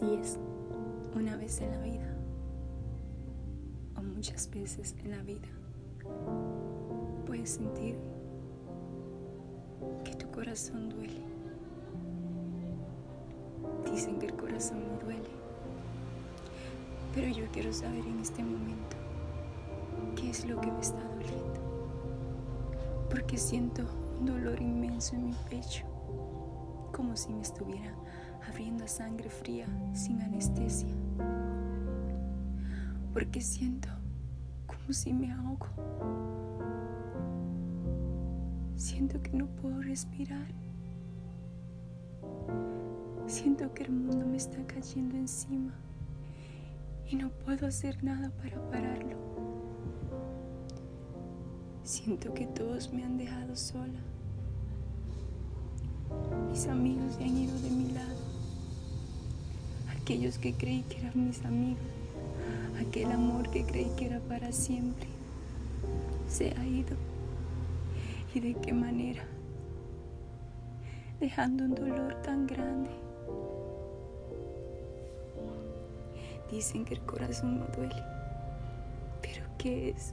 Así es, una vez en la vida, o muchas veces en la vida, puedes sentir que tu corazón duele. Dicen que el corazón no duele, pero yo quiero saber en este momento qué es lo que me está doliendo, porque siento un dolor inmenso en mi pecho, como si me estuviera abriendo sangre fría sin anestesia, porque siento como si me ahogo. Siento que no puedo respirar. Siento que el mundo me está cayendo encima y no puedo hacer nada para pararlo. Siento que todos me han dejado sola. Mis amigos se han ido de mi lado aquellos que creí que eran mis amigos, aquel amor que creí que era para siempre, se ha ido. ¿Y de qué manera? Dejando un dolor tan grande. Dicen que el corazón no duele, pero ¿qué es?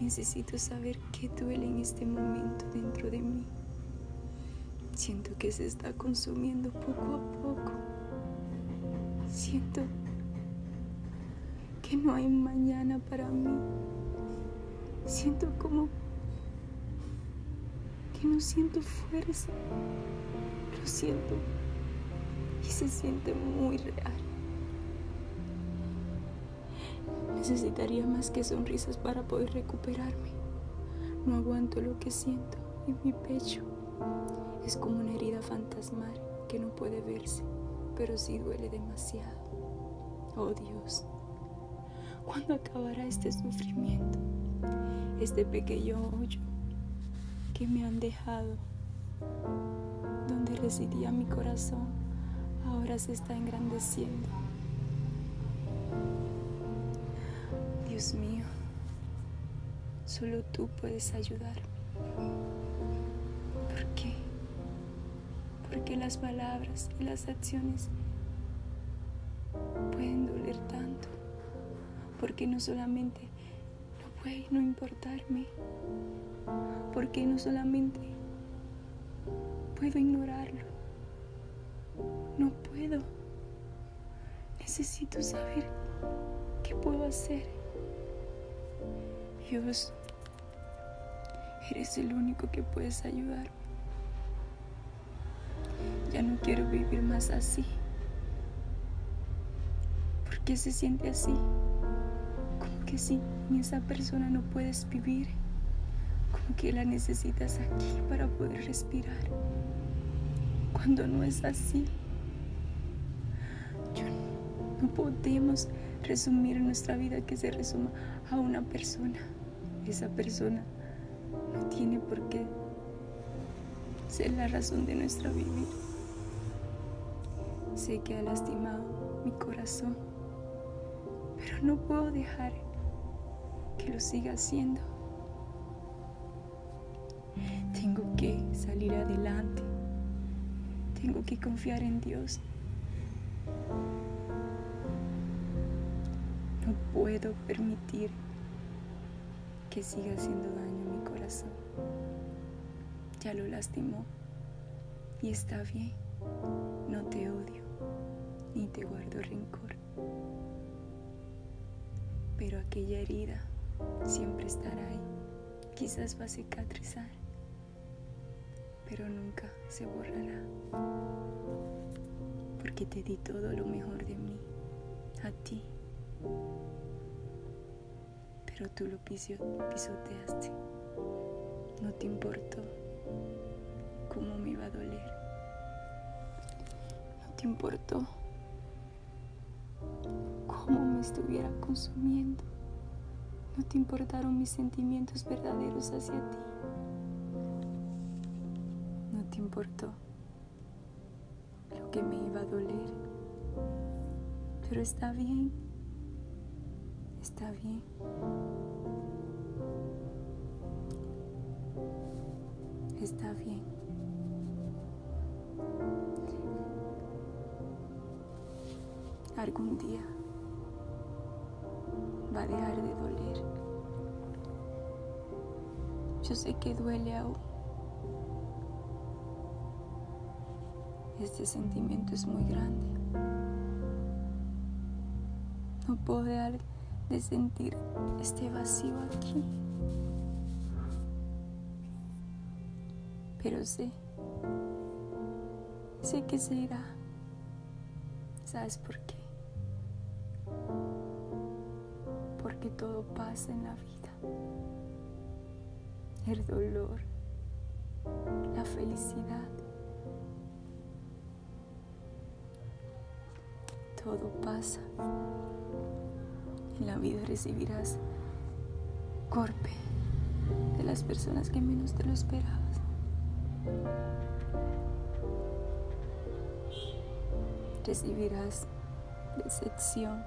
Necesito saber qué duele en este momento dentro de mí. Siento que se está consumiendo poco a poco. Siento que no hay mañana para mí. Siento como que no siento fuerza. Lo siento y se siente muy real. Necesitaría más que sonrisas para poder recuperarme. No aguanto lo que siento en mi pecho. Es como una herida fantasmal que no puede verse pero sí duele demasiado. Oh Dios, ¿cuándo acabará este sufrimiento? Este pequeño hoyo que me han dejado, donde residía mi corazón, ahora se está engrandeciendo. Dios mío, solo tú puedes ayudarme. ¿Por qué? Porque las palabras y las acciones pueden doler tanto, porque no solamente no puede no importarme, porque no solamente puedo ignorarlo, no puedo, necesito saber qué puedo hacer. Dios, eres el único que puedes ayudarme. Ya no quiero vivir más así. ¿Por qué se siente así? Como que si esa persona no puedes vivir. Como que la necesitas aquí para poder respirar. Cuando no es así. no podemos resumir nuestra vida que se resuma a una persona. Esa persona no tiene por qué ser la razón de nuestra vivir. Sé que ha lastimado mi corazón, pero no puedo dejar que lo siga haciendo. Tengo que salir adelante. Tengo que confiar en Dios. No puedo permitir que siga haciendo daño a mi corazón. Ya lo lastimó y está bien. No te odio ni te guardo rencor. Pero aquella herida siempre estará ahí. Quizás va a cicatrizar, pero nunca se borrará. Porque te di todo lo mejor de mí, a ti. Pero tú lo pisoteaste. No te importó cómo me iba a doler. No te importó cómo me estuviera consumiendo. No te importaron mis sentimientos verdaderos hacia ti. No te importó lo que me iba a doler. Pero está bien. Está bien. Está bien. Algún día va a dejar de doler. Yo sé que duele aún. Este sentimiento es muy grande. No puedo dejar de sentir este vacío aquí. Pero sé, sé que se irá. ¿Sabes por qué? Porque todo pasa en la vida. El dolor, la felicidad. Todo pasa. En la vida recibirás golpe de las personas que menos te lo esperabas. Recibirás decepción.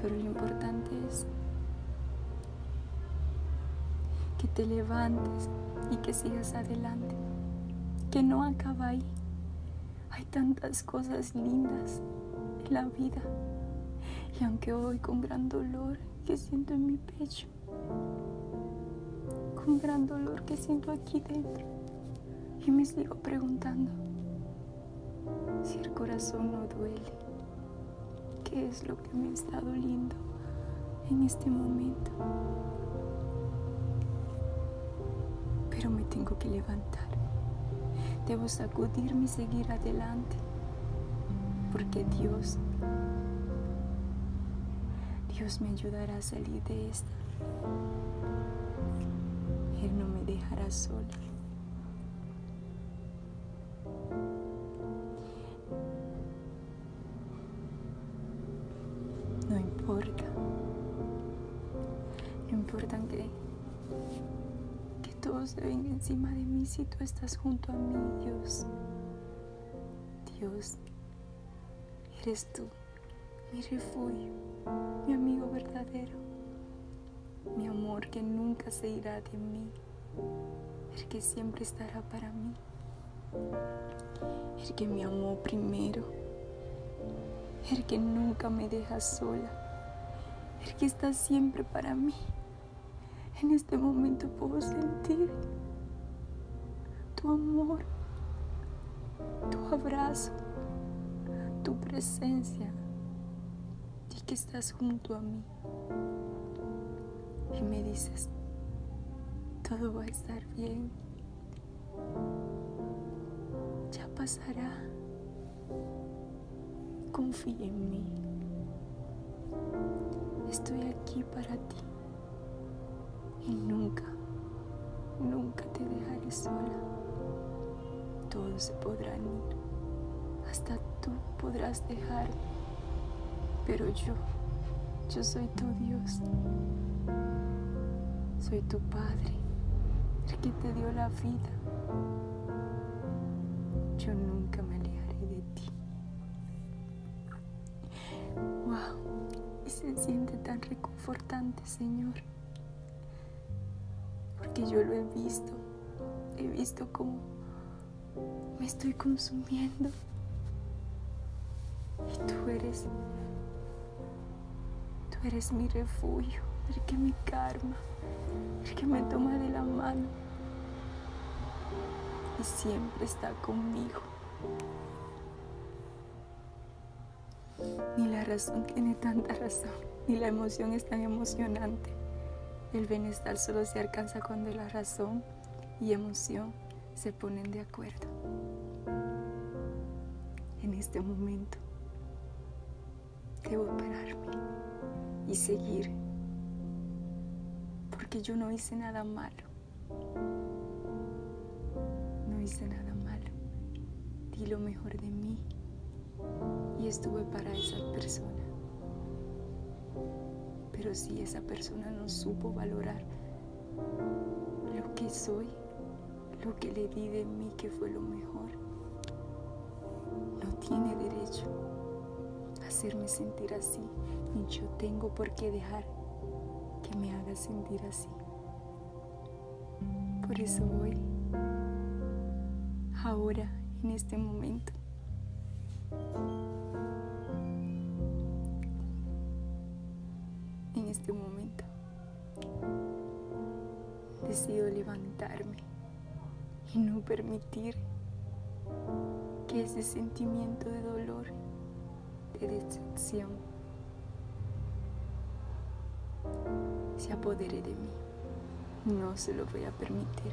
Pero lo importante es que te levantes y que sigas adelante, que no acaba ahí. Hay tantas cosas lindas en la vida. Y aunque hoy con gran dolor que siento en mi pecho, con gran dolor que siento aquí dentro, y me sigo preguntando si el corazón no duele, ¿qué es lo que me está doliendo en este momento? Pero me tengo que levantar. Debo sacudirme y seguir adelante. Porque Dios, Dios me ayudará a salir de esta. Él no me dejará sola. Todos vengan encima de mí si tú estás junto a mí, Dios. Dios, eres tú, mi refugio, mi amigo verdadero, mi amor que nunca se irá de mí, el que siempre estará para mí, el que me amó primero, el que nunca me deja sola, el que está siempre para mí. En este momento puedo sentir tu amor, tu abrazo, tu presencia y que estás junto a mí. Y me dices, todo va a estar bien. Ya pasará. Confía en mí. Estoy aquí para ti y nunca, nunca te dejaré sola. Todos se podrán ir, hasta tú podrás dejarme, pero yo, yo soy tu Dios, soy tu Padre, el que te dio la vida. Yo nunca me alejaré de ti. Wow, y se siente tan reconfortante, Señor porque yo lo he visto. He visto cómo me estoy consumiendo. Y tú eres, tú eres mi refugio, el que me karma, el que me toma de la mano y siempre está conmigo. Ni la razón tiene tanta razón, ni la emoción es tan emocionante. El bienestar solo se alcanza cuando la razón y emoción se ponen de acuerdo. En este momento debo pararme y seguir, porque yo no hice nada malo. No hice nada malo. Di lo mejor de mí y estuve para esa persona. Pero si esa persona no supo valorar lo que soy, lo que le di de mí que fue lo mejor, no tiene derecho a hacerme sentir así, ni yo tengo por qué dejar que me haga sentir así. Por eso hoy, ahora, en este momento. Este momento decido levantarme y no permitir que ese sentimiento de dolor, de decepción, se apodere de mí. No se lo voy a permitir.